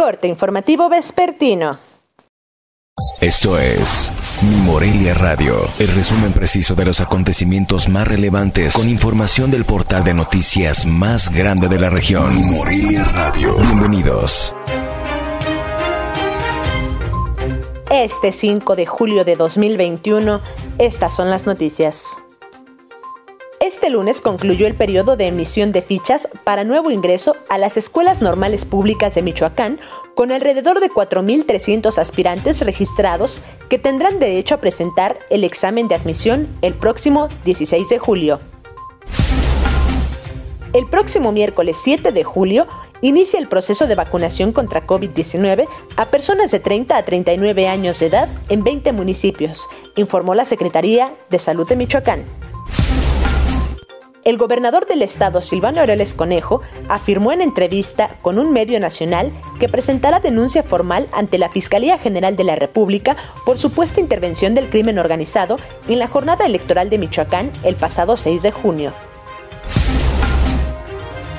Corte informativo vespertino. Esto es Mi Morelia Radio, el resumen preciso de los acontecimientos más relevantes con información del portal de noticias más grande de la región. Mi Morelia Radio. Bienvenidos. Este 5 de julio de 2021, estas son las noticias. Este lunes concluyó el periodo de emisión de fichas para nuevo ingreso a las escuelas normales públicas de Michoacán, con alrededor de 4.300 aspirantes registrados que tendrán derecho a presentar el examen de admisión el próximo 16 de julio. El próximo miércoles 7 de julio inicia el proceso de vacunación contra COVID-19 a personas de 30 a 39 años de edad en 20 municipios, informó la Secretaría de Salud de Michoacán. El gobernador del estado, Silvano Aureles Conejo, afirmó en entrevista con un medio nacional que presentará denuncia formal ante la Fiscalía General de la República por supuesta intervención del crimen organizado en la jornada electoral de Michoacán el pasado 6 de junio.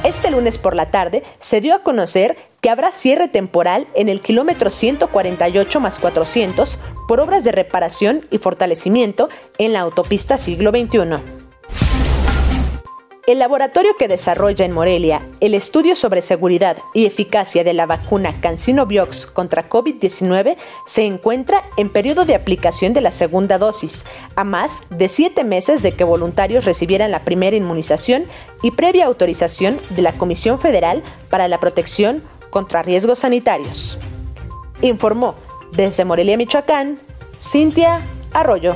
Este lunes por la tarde se dio a conocer que habrá cierre temporal en el kilómetro 148 más 400 por obras de reparación y fortalecimiento en la autopista siglo XXI. El laboratorio que desarrolla en Morelia el estudio sobre seguridad y eficacia de la vacuna CanSinoBiox contra COVID-19 se encuentra en periodo de aplicación de la segunda dosis, a más de siete meses de que voluntarios recibieran la primera inmunización y previa autorización de la Comisión Federal para la Protección contra Riesgos Sanitarios. Informó desde Morelia, Michoacán, Cintia Arroyo.